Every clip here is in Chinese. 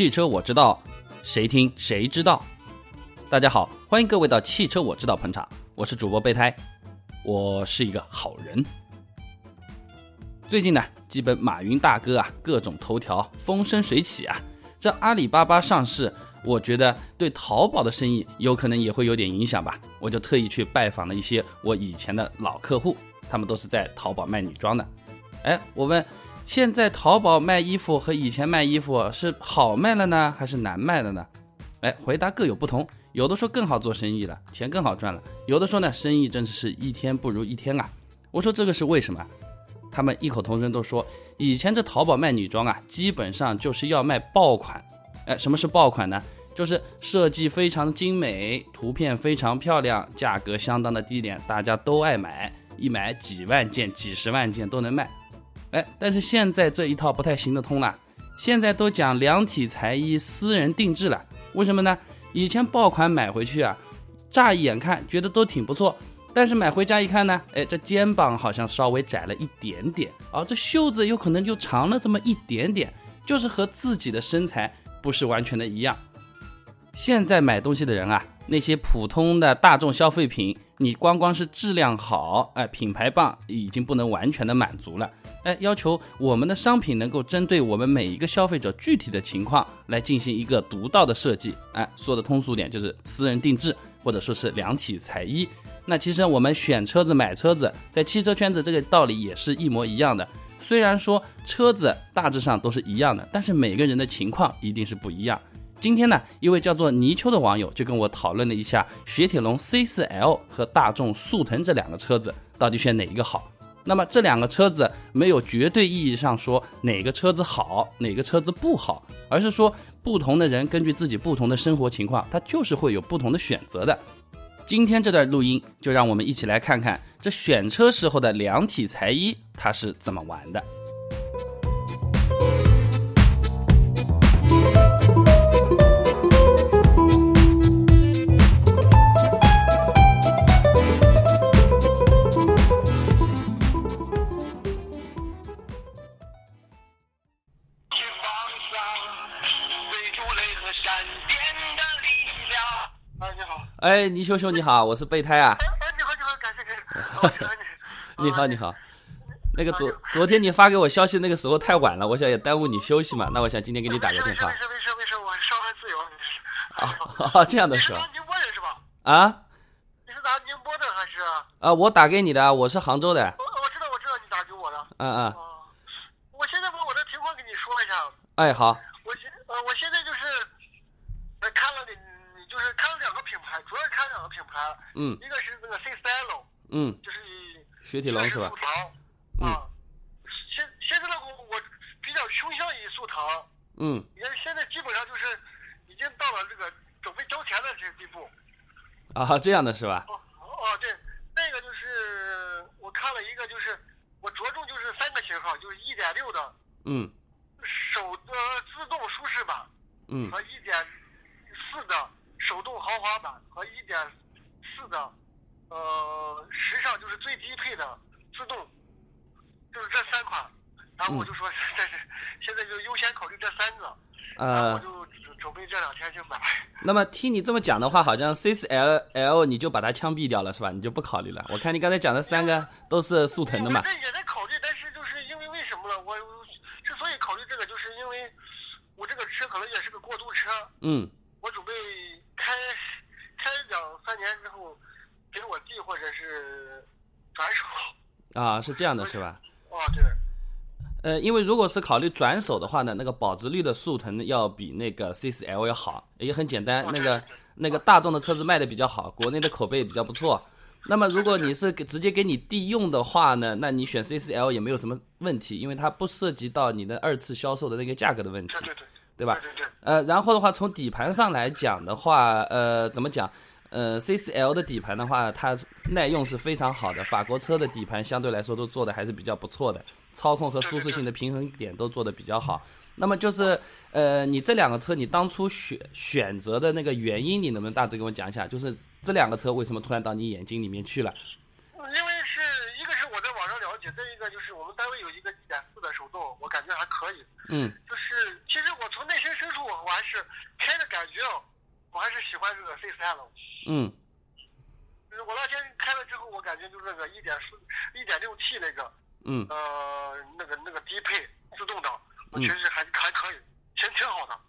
汽车我知道，谁听谁知道。大家好，欢迎各位到汽车我知道捧场，我是主播备胎，我是一个好人。最近呢，基本马云大哥啊，各种头条风生水起啊。这阿里巴巴上市，我觉得对淘宝的生意有可能也会有点影响吧。我就特意去拜访了一些我以前的老客户，他们都是在淘宝卖女装的。哎，我问。现在淘宝卖衣服和以前卖衣服是好卖了呢，还是难卖了呢？哎，回答各有不同。有的说更好做生意了，钱更好赚了；有的说呢，生意真的是一天不如一天啊。我说这个是为什么？他们异口同声都说，以前这淘宝卖女装啊，基本上就是要卖爆款。哎，什么是爆款呢？就是设计非常精美，图片非常漂亮，价格相当的低廉，大家都爱买，一买几万件、几十万件都能卖。哎，但是现在这一套不太行得通了。现在都讲量体裁衣、私人定制了。为什么呢？以前爆款买回去啊，乍一眼看觉得都挺不错，但是买回家一看呢，哎，这肩膀好像稍微窄了一点点，啊，这袖子有可能就长了这么一点点，就是和自己的身材不是完全的一样。现在买东西的人啊，那些普通的大众消费品，你光光是质量好，哎，品牌棒，已经不能完全的满足了。哎，要求我们的商品能够针对我们每一个消费者具体的情况来进行一个独到的设计。哎，说的通俗点就是私人定制，或者说是量体裁衣。那其实我们选车子、买车子，在汽车圈子这个道理也是一模一样的。虽然说车子大致上都是一样的，但是每个人的情况一定是不一样。今天呢，一位叫做泥鳅的网友就跟我讨论了一下雪铁龙 C4L 和大众速腾这两个车子到底选哪一个好。那么这两个车子没有绝对意义上说哪个车子好，哪个车子不好，而是说不同的人根据自己不同的生活情况，他就是会有不同的选择的。今天这段录音就让我们一起来看看这选车时候的量体裁衣它是怎么玩的。哎，倪秀秀你好，我是备胎啊。哎，你好，你好，感谢感谢。你好，你好。那个昨昨天你发给我消息那个时候太晚了，我想也耽误你休息嘛。那我想今天给你打个电话。没事没事没事，我上海自由。啊，这样的是吧？宁波人是吧？啊？你是打宁波的还是？啊，我打给你的，我是杭州的。我我知道我知道你打给我的。嗯嗯。我现在把我的情况给你说一下。哎，好。我现呃，我现在就是看了你。就是看了两个品牌，主要是看两个品牌。嗯。一个是那个 C Style。嗯。雪铁龙是吧？速腾。嗯。现现在的，我我比较倾向于速腾。嗯。因为现在基本上就是已经到了这个准备交钱的这个地步。啊，这样的是吧？哦哦，对，那个就是我看了一个，就是我着重就是三个型号，就是一点六的。嗯。手的自动舒适版。嗯。和一点四的。手动豪华版和一点四的，呃，时尚就是最低配的自动，就是这三款。然后我就说，这是现在就优先考虑这三个。呃，我就准备这两天去买。那么听你这么讲的话，好像 C 四 L L 你就把它枪毙掉了是吧？你就不考虑了？我看你刚才讲的三个都是速腾的嘛。这也在考虑，但是就是因为为什么呢？我之所以考虑这个，就是因为我这个车可能也是个过渡车。嗯。我准备。开开两三年之后，给我弟或者是转手啊，是这样的，是吧？哦，对。呃，因为如果是考虑转手的话呢，那个保值率的速腾要比那个 C4L 要好，也很简单。那个那个大众的车子卖的比较好，国内的口碑也比较不错。那么如果你是直接给你弟用的话呢，那你选 C4L 也没有什么问题，因为它不涉及到你的二次销售的那个价格的问题。对对对。对吧？呃，然后的话，从底盘上来讲的话，呃，怎么讲？呃，CCL 的底盘的话，它耐用是非常好的。法国车的底盘相对来说都做的还是比较不错的，操控和舒适性的平衡点都做的比较好。那么就是，呃，你这两个车，你当初选选择的那个原因，你能不能大致给我讲一下？就是这两个车为什么突然到你眼睛里面去了？因为是一个是我在网上了解，再一个就是我们单位有一个一点四的手动，我感觉还可以。嗯。就是其实我从内心深处我还还是开的感觉，我还是喜欢这个 C4L。嗯就是我那天开了之后，我感觉就是那个一点四、一点六 T 那个，嗯呃，那个那个低配自动挡，我嗯觉得还还可以，挺挺好的。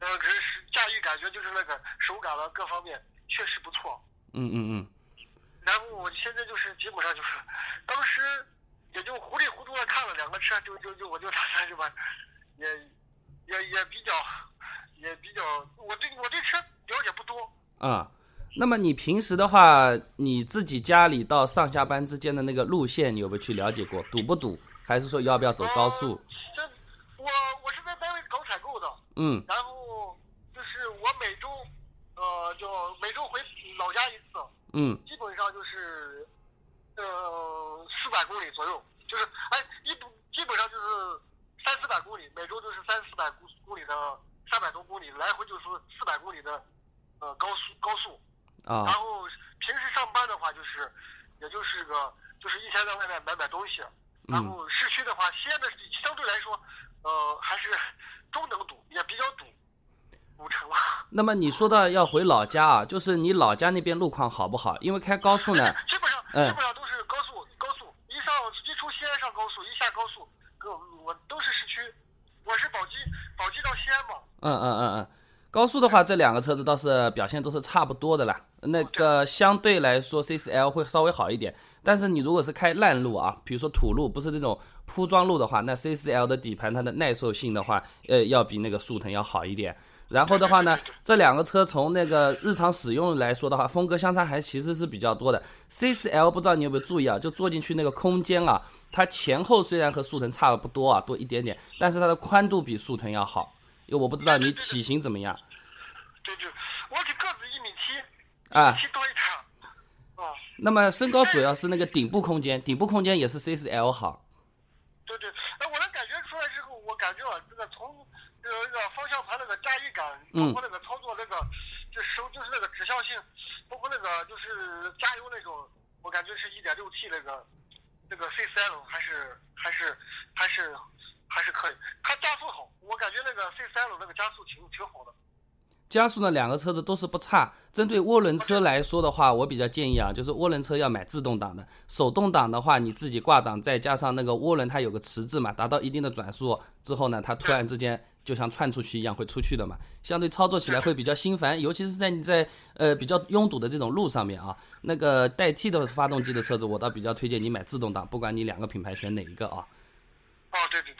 呃，可是驾驭感觉就是那个手感了各方面确实不错。嗯嗯嗯，然后我现在就是基本上就是，当时也就糊里糊涂的看了两个车，就就就我就打算是吧，也也也比较也比较，我对我对车了解不多。啊。那么你平时的话，你自己家里到上下班之间的那个路线，你有没有去了解过？堵不堵？还是说要不要走高速？呃这我我是在单位搞采购的，嗯然后就是我每周呃就每周回老家一次，嗯基本上就是呃四百公里左右，就是哎一不基本上就是三四百公里，每周就是三四百公公里的三百多公里，来回就是四百公里的呃高速高速啊。然啊后平时上班的话，就是也就是个就是一天在外面买买东西。然嗯后市区的话，西安的相对来说，呃还是中等堵，也比较堵，那么你说到要回老家啊，就是你老家那边路况好不好？因为开高速呢，基本上嗯基本上都是高速高速，一上一出西安上高速，一下高速，跟我我都是市区。我是宝鸡宝鸡到西安嘛，嗯嗯嗯嗯，高速的话，这两个车子倒是表现都是差不多的啦。那个相对来说，C4L 会稍微好一点，但是你如果是开烂路啊，比如说土路，不是这种铺装路的话，那 C4L 的底盘它的耐受性的话，呃，要比那个速腾要好一点。然后的话呢，这两个车从那个日常使用来说的话，风格相差还其实是比较多的。C4L 不知道你有没有注意啊？就坐进去那个空间啊，它前后虽然和速腾差的不多啊，多一点点，但是它的宽度比速腾要好。因为我不知道你体型怎么样对对，我这个子一米七，啊。七多一点。啊，那么身高主要是那个顶部空间，顶部空间也是 C4L 好。对对，哎，我能感觉出来之后，我感觉啊，这个从这个这个方向盘那个驾驭感，嗯包括那个操作那个，就手就是那个指向性，包括那个就是加油那种，我感觉是一点六 T 那个那个 C3L 还是还是还是还是可以，它加速好，我感觉那个 C3L 那个加速挺挺好的。加速呢，两个车子都是不差。针对涡轮车来说的话，我比较建议啊，就是涡轮车要买自动挡的，手动挡的话，你自己挂档，再加上那个涡轮它有个迟滞嘛，达到一定的转速之后呢，它突然之间就像窜出去一样会出去的嘛，相对操作起来会比较心烦，尤其是在你在呃比较拥堵的这种路上面啊，那个代替的发动机的车子，我倒比较推荐你买自动挡，不管你两个品牌选哪一个啊。哦，对对对，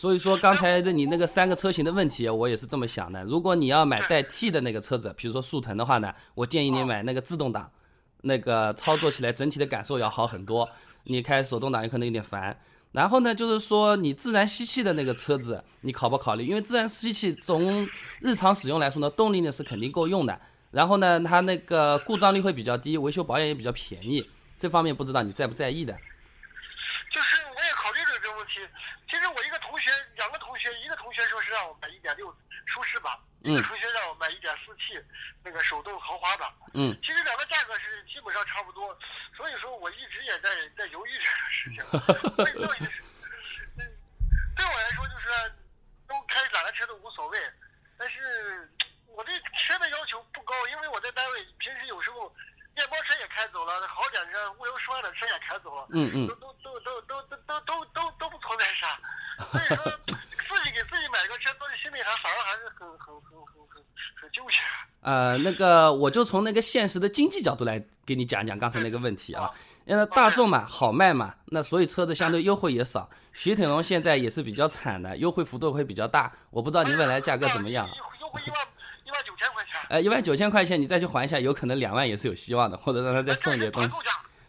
所以说刚才的你那个三个车型的问题，我也是这么想的。如果你要买带 T 的那个车子，比如说速腾的话呢，我建议你买那个自动挡，那个操作起来整体的感受要好很多。你开手动挡有可能有点烦。然后呢，就是说你自然吸气的那个车子，你考不考虑？因为自然吸气从日常使用来说呢，动力呢是肯定够用的。然后呢，它那个故障率会比较低，维修保养也比较便宜。这方面不知道你在不在意的？就是我也考虑了这个问题。其实我一个同学，两个同学，一个同学说是让我买一点六舒适版，一个同学让我买一点四 T 那个手动豪华版。嗯，其实两个价格是基本上差不多，所以说我一直也在在犹豫这个事情。对我来说就是都开哪个车都无所谓，但是我对车的要求不高，因为我在单位平时有时候面包车也开走了，好点车物流十万的车也开走了。嗯嗯都都都都都都都都都都不存在啥，所以说自己给自己买个车，自己心里还反而还是很很很很很很纠结。呃，那个我就从那个现实的经济角度来给你讲讲刚才那个问题啊。因为大众嘛，好卖嘛，那所以车子相对优惠也少。雪铁龙现在也是比较惨的，优惠幅度会比较大。我不知道你未来价格怎么样？优惠一万一万九千块钱。呃，一万九千块钱你再去还一下，有可能两万也是有希望的，或者让他再送点东西。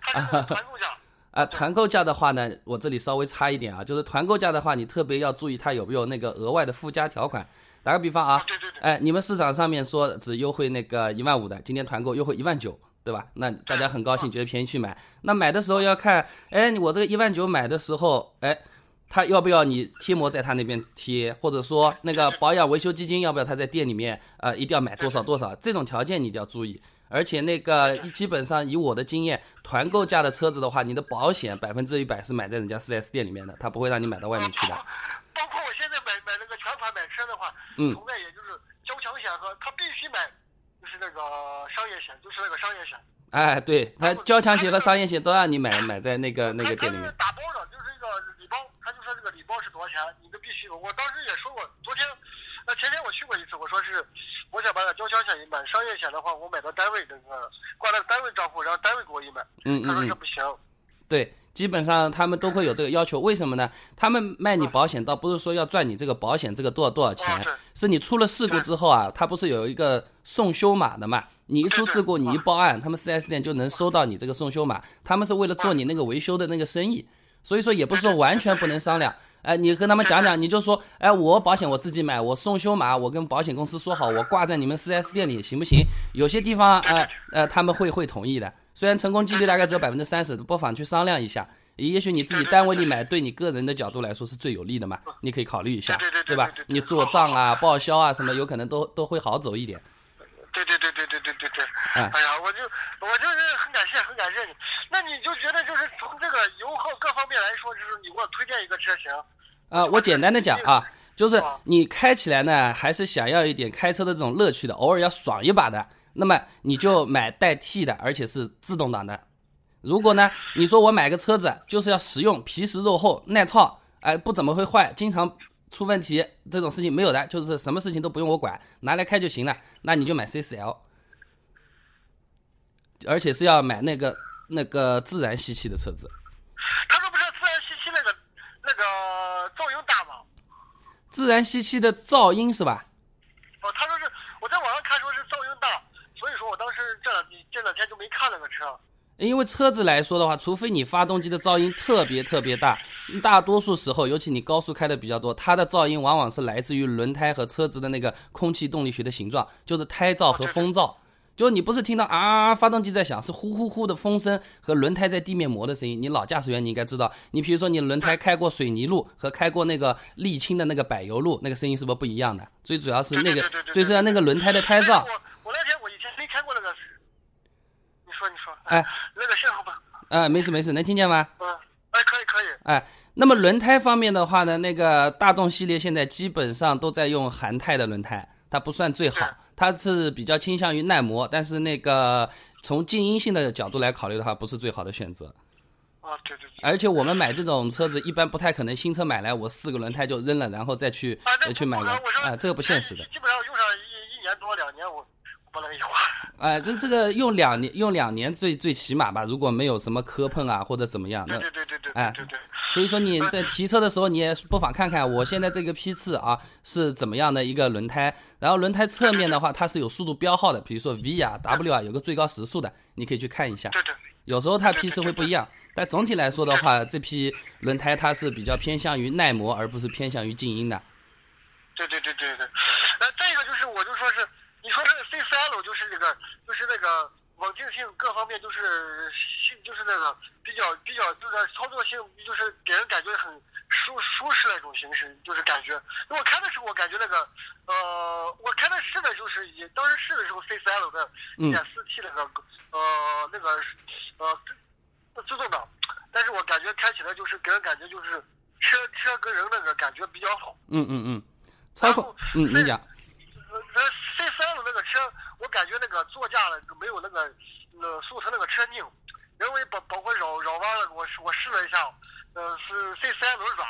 它是 团购价。啊，团购价的话呢，我这里稍微差一点啊，就是团购价的话，你特别要注意它有没有那个额外的附加条款。打个比方啊，对对对。哎，你们市场上面说只优惠那个一万五的，今天团购优惠一万九，对吧？那大家很高兴，觉得便宜去买。那买的时候要看，哎，我这个一万九买的时候，哎，他要不要你贴膜在他那边贴，或者说那个保养维修基金要不要他在店里面，呃，一定要买多少多少，这种条件你一定要注意。而且那个基本上以我的经验，团购价的车子的话，你的保险百分之一百是买在人家 4S 店里面的，他不会让你买到外面去的。包括我现在买买那个全款买车，的话，嗯除外也就是交强险和他必须买，就是那个商业险，就是那个商业险。哎，对，他交强险和商业险都让你买买在那个那个店里面包的，就是一个礼包，他就说这个礼包是多少钱，你就必须。我当时也说过，昨天，呃，前天我去过一次，我说是我想把交强险一买，商业险的话我买到单位这个挂到单位账户，然后单位给我一买。嗯嗯嗯他说这，不行。对，基本上他们都会有这个要求。为什么呢？他们卖你保险，倒不是说要赚你这个保险这个多少多少钱是你出了事故之后啊，他不是有一个送修码的嘛？你一出事故，你一报案，他们 4S 店就能收到你这个送修码。他们是为了做你那个维修的那个生意，所以说也不是说完全不能商量。哎，你和他们讲讲，你就说，哎，我保险我自己买，我送修码，我跟保险公司说好，我挂在你们 4S 店里，行不行？有些地方，呃，呃，他们会会同意的。虽然成功几率大概只有百分之三十，不妨去商量一下。也许你自己单位里买，对你个人的角度来说是最有利的嘛。你可以考虑一下，对吧？你做账啊、报销啊什么，有可能都都会好走一点。对对对对对对对。哎哎呀，我就我就是很感谢很感谢你。那你就觉得就是从这个油耗各方面来说，就是你给我推荐一个车型。啊，我简单的讲啊，就是你开起来呢，还是想要一点开车的这种乐趣的，偶尔要爽一把的，那么你就买带 T 的，而且是自动挡的。如果呢，你说我买个车子就是要实用、皮实肉厚、耐操，哎，不怎么会坏，经常出问题这种事情没有的，就是什么事情都不用我管，拿来开就行了，那你就买 CCL，而且是要买那个那个自然吸气的车子。他说不是自然吸气那个那个噪音大吗？自然吸气的噪音是吧？哦，他说是我在网上看说是噪音大，所以说我当时这两这两天就没看那个车。因为车子来说的话，除非你发动机的噪音特别特别大，大多数时候，尤其你高速开的比较多，它的噪音往往是来自于轮胎和车子的那个空气动力学的形状，就是胎噪和风噪。就你不是听到啊发动机在响，是呼呼呼的风声和轮胎在地面磨的声音。你老驾驶员你应该知道，你比如说你轮胎开过水泥路和开过那个沥青的那个柏油路，那个声音是不是不一样的？最主要是那个最主要那个轮胎的胎噪。我我那天我以前没开过那个，你说你说，哎，那个信号吧，啊，没事没事，能听见吗？嗯，哎，可以可以，哎，那么轮胎方面的话呢，那个大众系列现在基本上都在用韩泰的轮胎，它不算最好，它是比较倾向于耐磨，但是那个从静音性的角度来考虑的话，不是最好的选择。啊，对对对，而且我们买这种车子，一般不太可能新车买来我四个轮胎就扔了，然后再去啊，那呃去买个啊，这个不现实的。基本上用上一一年多两年，我不能有啊。哎，这这个用两年用两年最最起码吧，如果没有什么磕碰啊或者怎么样，那对对对对对哎对对对，所以说你在提车的时候，你也不妨看看我现在这个批次啊是怎么样的一个轮胎，然后轮胎侧面的话它是有速度标号的，比如说 V 啊、W 啊有个最高时速的，你可以去看一下。对对。有时候它批次会不一样，但总体来说的话，这批轮胎它是比较偏向于耐磨，而不是偏向于静音的。对对对对对，呃，再一个就是，我就说是，你说这个 CCL 就是这个，就是那个稳定性各方面就是性，就是那个比较比较就是操作性，就是给人感觉很舒舒适那种形式，就是感觉。我开的时候，我感觉那个，呃，我开的试的就是也当时试的时候 CCL 的嗯一点四 T 那个，呃，那个呃自动挡，但是我感觉开起来就是给人感觉就是车车跟人那个感觉比较好。嗯嗯嗯，操控，嗯，你讲，呃，C 三的那个车，我感觉那个座驾呢没有那个呃速腾那个车硬，因为包包括绕绕弯了，我我试了一下，呃是 C 三轮软，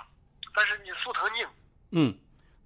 但是你速腾硬。嗯，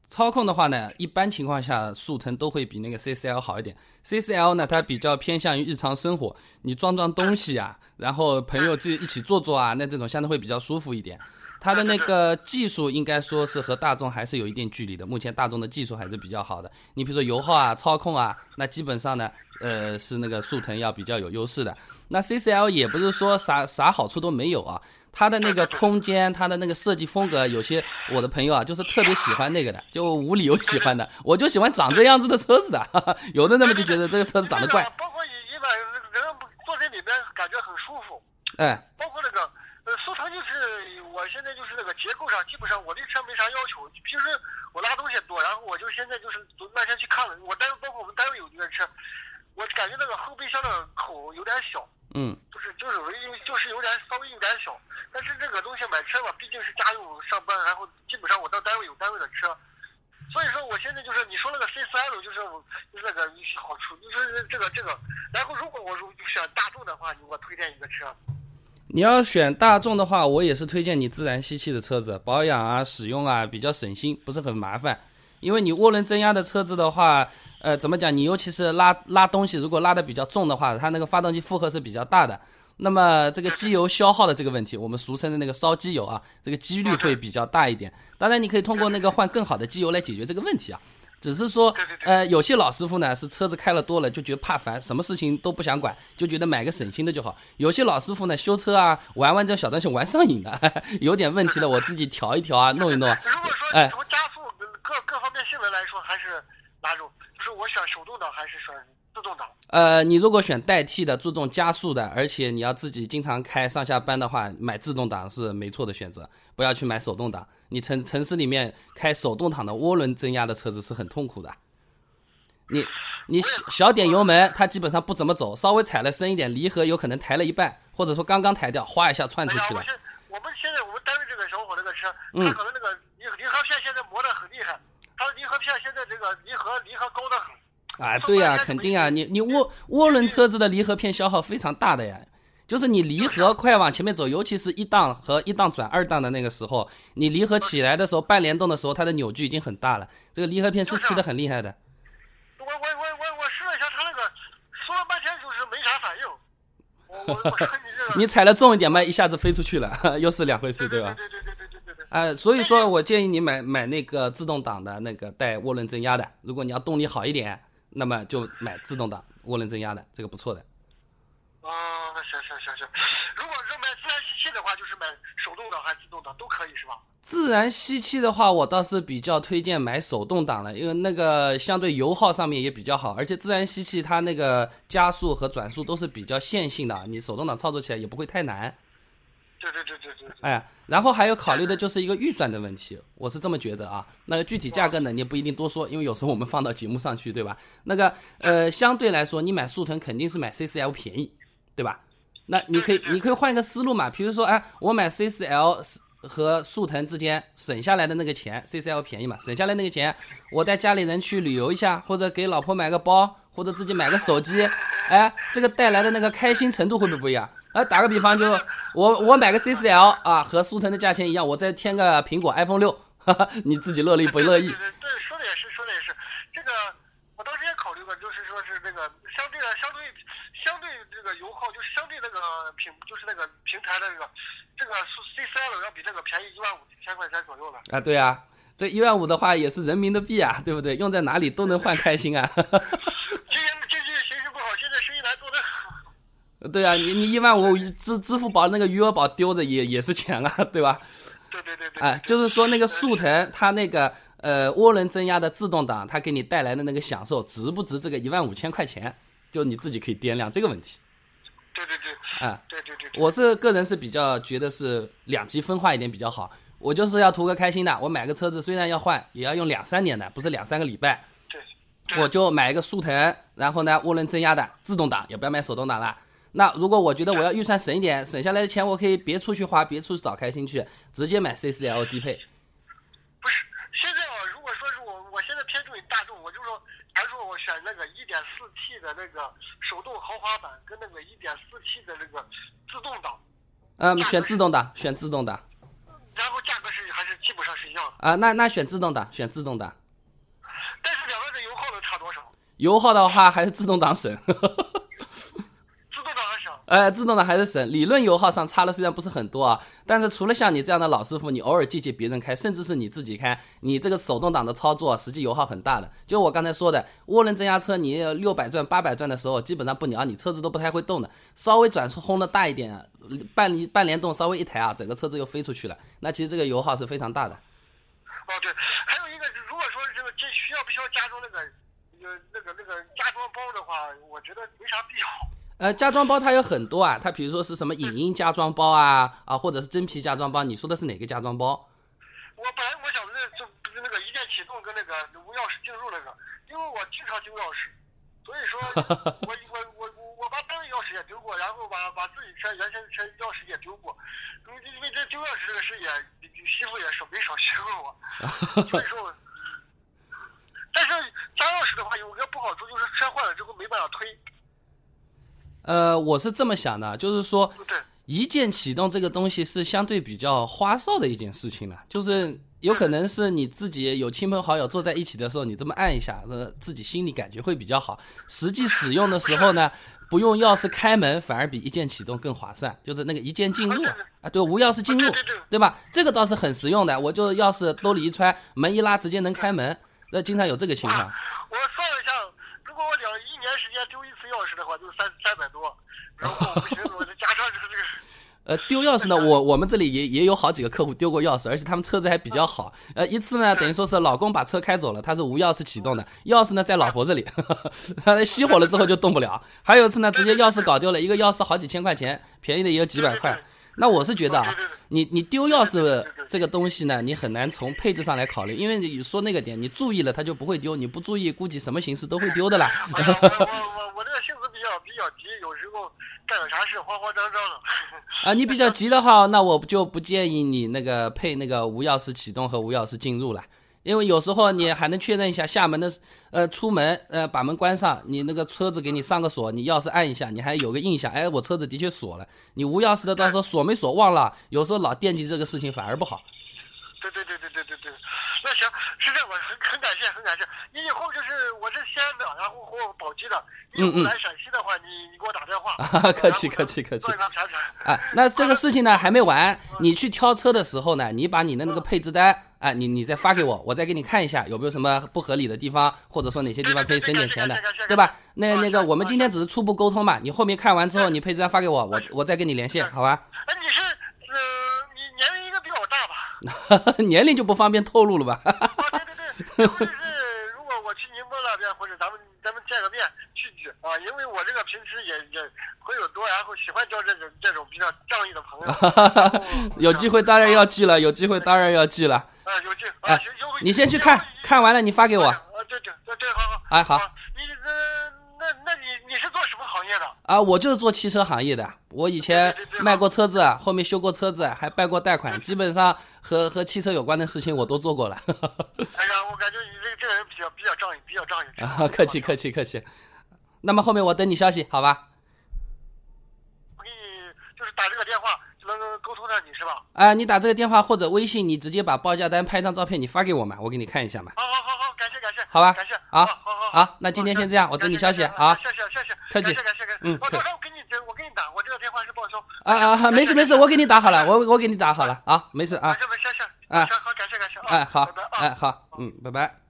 操控的话呢，一般情况下速腾都会比那个 CCL 好一点。CCL 呢，它比较偏向于日常生活，你装装东西啊，然后朋友自己一起坐坐啊，那这种相对会比较舒服一点。它的那个技术应该说是和大众还是有一定距离的，目前大众的技术还是比较好的。你比如说油耗啊、操控啊，那基本上呢，呃，是那个速腾要比较有优势的。那 CCL 也不是说啥啥好处都没有啊，它的那个空间，它的那个设计风格，有些我的朋友啊，就是特别喜欢那个的，就无理由喜欢的。我就喜欢长这样子的车子的，哈 哈有的人们就觉得这个车子长得怪那，个包括一一般人坐在里面感觉很舒服，哎，包括那个呃速腾就是我现在就是那个结构上基本上我对车没啥要求，平时我拉东西多，然后我就现在就是那天去看了，我单位包括我们单位有一个车，我感觉那个后备箱的口有点小。嗯，就是就是有一就是有点稍微有点小，但是这个东西买车嘛，毕竟是家用上班，然后基本上我到单位有单位的车，所以说我现在就是你说那个 C 四 L 就是我就是那个好处，就是这个这个。然后如果我如选大众的话，你给我推荐一个车。你要选大众的话，我也是推荐你自然吸气的车子，保养啊、使用啊比较省心，不是很麻烦。因为你涡轮增压的车子的话，呃，怎么讲？你尤其是拉拉东西，如果拉的比较重的话，它那个发动机负荷是比较大的。那么这个机油消耗的这个问题，我们俗称的那个烧机油啊，这个几率会比较大一点。当然，你可以通过那个换更好的机油来解决这个问题啊。只是说，呃，有些老师傅呢是车子开了多了就觉得怕烦，什么事情都不想管，就觉得买个省心的就好。有些老师傅呢修车啊，玩玩这小东西玩上瘾的，有点问题了我自己调一调啊，弄一弄。如果说从加速各各方面性能来说，还是哪种？就是我想手动挡还是选？自动挡，呃，你如果选代替的，注重加速的，而且你要自己经常开上下班的话，买自动挡是没错的选择，不要去买手动挡。你城城市里面开手动挡的涡轮增压的车子是很痛苦的。你你小点油门，它基本上不怎么走，稍微踩了深一点，离合有可能抬了一半，或者说刚刚抬掉，哗一下窜出去了。我们现在我们单位这个小伙那个车，他可能那个离离合片现在磨得很厉害，他的离合片现在这个离合离合高得很。啊，对呀，肯定啊，你你涡涡轮车子的离合片消耗非常大的呀，就是你离合快往前面走，尤其是一档和一档转二档的那个时候，你离合起来的时候，半联动的时候，它的扭矩已经很大了，这个离合片是吃的很厉害的。我我我我我试了一下，它那个说了半天就是没啥反应。我我我说你这个，你踩了重一点嘛，一下子飞出去了，又是两回事，对吧？对对对对对对对。哎，所以说我建议你买买那个自动挡的那个带涡轮增压的，如果你要动力好一点。那么就买自动挡涡轮增压的，这个不错的。啊，行行行行，如果是买自然吸气的话，就是买手动挡还是自动挡都可以是吧？自然吸气的话，我倒是比较推荐买手动挡了，因为那个相对油耗上面也比较好，而且自然吸气它那个加速和转速都是比较线性的，你手动挡操作起来也不会太难。对对对对对。哎，然后还有考虑的就是一个预算的问题，我是这么觉得啊。那个具体价格呢，你也不一定多说，因为有时候我们放到节目上去，对吧？那个呃，相对来说，你买速腾肯定是买 C4L 便宜，对吧？那你可以你可以换一个思路嘛，比如说哎，我买 C4L 和速腾之间省下来的那个钱，C4L 便宜嘛，省下来那个钱，我带家里人去旅游一下，或者给老婆买个包，或者自己买个手机，哎，这个带来的那个开心程度会不会不一样？啊，打个比方，就 我我买个 CCL 啊，和速腾的价钱一样，我再添个苹果 iPhone 六，你自己乐意不乐意？对对对，说的也是，说的也是。这个我当时也考虑过，就是说是这个相对的，相对相对这个油耗，就是相对那个平，就是那个平台的这个这个 CCL 要比这个便宜一万五千块钱左右了。啊，对啊，这一万五的话也是人民的币啊，对不对？用在哪里都能换开心啊。今年经济形势不好，现在生意难做的很。对啊，你你一万五支支付宝那个余额宝丢着也也是钱啊，对吧？对对对对。哎，就是说那个速腾它那个呃涡轮增压的自动挡，它给你带来的那个享受值不值这个一万五千块钱？就你自己可以掂量这个问题。对对对。啊，对对对。我是个人是比较觉得是两极分化一点比较好。我就是要图个开心的，我买个车子虽然要换，也要用两三年的，不是两三个礼拜。对。我就买一个速腾，然后呢涡轮增压的自动挡，也不要买手动挡了。那如果我觉得我要预算省一点，省下来的钱我可以别出去花，别出去找开心去，直接买 C4L 低配。不是，现在啊，如果说是我，我现在偏重于大众，我就说，还是说我选那个 1.4T 的那个手动豪华版，跟那个 1.4T 的那个自动挡。嗯，选自动挡，选自动挡。然后价格是还是基本上是一样的。啊，那那选自动挡，选自动挡。但是两个的油耗能差多少？油耗的话还是自动挡省。呃，自动挡还是省，理论油耗上差的虽然不是很多啊，但是除了像你这样的老师傅，你偶尔借借别人开，甚至是你自己开，你这个手动挡的操作实际油耗很大的。就我刚才说的，涡轮增压车，你六百转、八百转的时候，基本上不鸟你，车子都不太会动的。稍微转速轰的大一点，半半联动稍微一抬啊，整个车子又飞出去了。那其实这个油耗是非常大的。哦，对，还有一个，如果说这个这需要不需要加装那个呃那个那个加装包的话，我觉得没啥必要。呃，加装包它有很多啊，它比如说是什么影音加装包啊，啊，或者是真皮加装包，你说的是哪个加装包？我本来我想的就就是那个一键启动跟那个无钥匙进入那个，因为我经常丢钥匙，所以说，我我我我我把单位钥匙也丢过，然后把把自己车原先的车钥匙也丢过，因为因为这丢钥匙这个事也媳妇也少没少学过我，所以说。但是加钥匙的话，有个不好处就是车坏了之后没办法推。呃，我是这么想的，就是说对，一键启动这个东西是相对比较花哨的一件事情了，就是有可能是你自己有亲朋好友坐在一起的时候，你这么按一下，呃，自己心里感觉会比较好。实际使用的时候呢，不用钥匙开门，反而比一键启动更划算，就是那个一键进入啊，啊对，无钥匙进入对吧？这个倒是很实用的，我就钥匙兜里一揣，门一拉直接能开门。那经常有这个情况，我算了一下，如果我两一年时间丢一次钥匙的话，就是三三百多。然后我再加上这个这个。呃，丢钥匙呢，我我们这里也也有好几个客户丢过钥匙，而且他们车子还比较好。呃，一次呢，等于说是老公把车开走了，他是无钥匙启动的，钥匙呢在老婆这里，他熄火了之后就动不了。还有一次呢，直接钥匙搞丢了，一个钥匙好几千块钱，便宜的也有几百块。那我是觉得啊，你你丢钥匙这个东西呢，你很难从配置上来考虑，因为你说那个点，你注意了它就不会丢，你不注意，估计什么形式都会丢的啦。我我我我这个性子比较比较急，有时候干点啥事慌慌张张的。啊，你比较急的话，那我就不建议你那个配那个无钥匙启动和无钥匙进入了。因为有时候你还能确认一下厦门的，呃，出门，呃，把门关上，你那个车子给你上个锁，你钥匙按一下，你还有个印象，哎，我车子的确锁了。你无钥匙的，到时候锁没锁忘了，有时候老惦记这个事情反而不好。对对对对对对对，那行，是这样，我很很感谢，很感谢。你以后就是我是西安的，然后和我宝鸡的，你来陕西的话，你你给我打电话。啊，客气客气客气。哎，那这个事情呢还没完，你去挑车的时候呢，你把你的那个配置单，啊，你你再发给我，我再给你看一下有没有什么不合理的地方，或者说哪些地方可以省点钱的，对吧？那那个我们今天只是初步沟通嘛，你后面看完之后，你配置单发给我，我我再跟你联系，好吧？哎，你是呃，你年龄应该比我大吧？年龄就不方便透露了吧？啊，对对对，就是如果我去宁波那边，或者咱们咱们见个面聚聚啊，因为我这个平时也也朋友多，然后喜欢交这种这种比较仗义的朋友。有机会当然要聚了，有机会当然要聚了。啊，有聚啊，有你先去看看完了，你发给我。啊，对对对对，好好。哎，好。啊，我就是做汽车行业的。我以前卖过车子，后面修过车子，还办过贷款，基本上和和汽车有关的事情我都做过了。哎呀，我感觉你这个这个人比较比较仗义，比较仗义。啊，客气客气客气。那么后面我等你消息，好吧？我给你就是打这个电话就能沟通上你是吧？啊，你打这个电话或者微信，你直接把报价单拍张照片，你发给我嘛，我给你看一下嘛。好好好好，吧，感谢。好，好好好，那今天先这样，我等你消息啊。谢谢谢谢，客气。感谢感谢。嗯，我到时候给你我给你打，我这个电话是报销。啊啊，没事没事，我给你打好了，我我给你打好了啊，没事啊。谢谢谢谢。哎，好，感谢感谢。哎，好，哎，好，嗯，拜拜。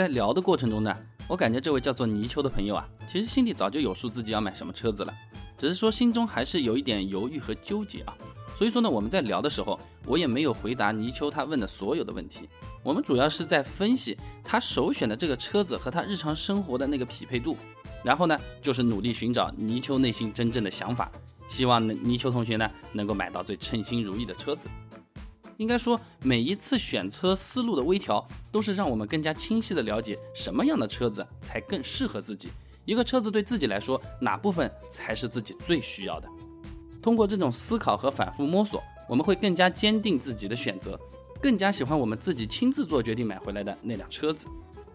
在聊的过程中呢，我感觉这位叫做泥鳅的朋友啊，其实心里早就有数自己要买什么车子了，只是说心中还是有一点犹豫和纠结啊。所以说呢，我们在聊的时候，我也没有回答泥鳅他问的所有的问题，我们主要是在分析他首选的这个车子和他日常生活的那个匹配度，然后呢，就是努力寻找泥鳅内心真正的想法，希望泥鳅同学呢能够买到最称心如意的车子。应该说，每一次选车思路的微调，都是让我们更加清晰的了解什么样的车子才更适合自己。一个车子对自己来说，哪部分才是自己最需要的？通过这种思考和反复摸索，我们会更加坚定自己的选择，更加喜欢我们自己亲自做决定买回来的那辆车子。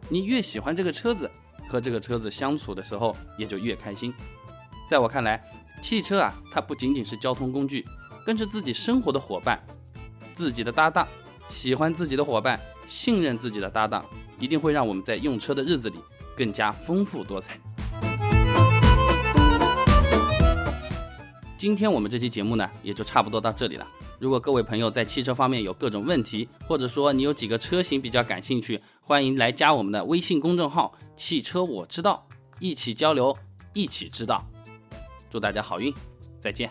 你越喜欢这个车子，和这个车子相处的时候也就越开心。在我看来，汽车啊，它不仅仅是交通工具，更是自己生活的伙伴。自己的搭档，喜欢自己的伙伴，信任自己的搭档，一定会让我们在用车的日子里更加丰富多彩。今天我们这期节目呢，也就差不多到这里了。如果各位朋友在汽车方面有各种问题，或者说你有几个车型比较感兴趣，欢迎来加我们的微信公众号“汽车我知道”，一起交流，一起知道。祝大家好运，再见。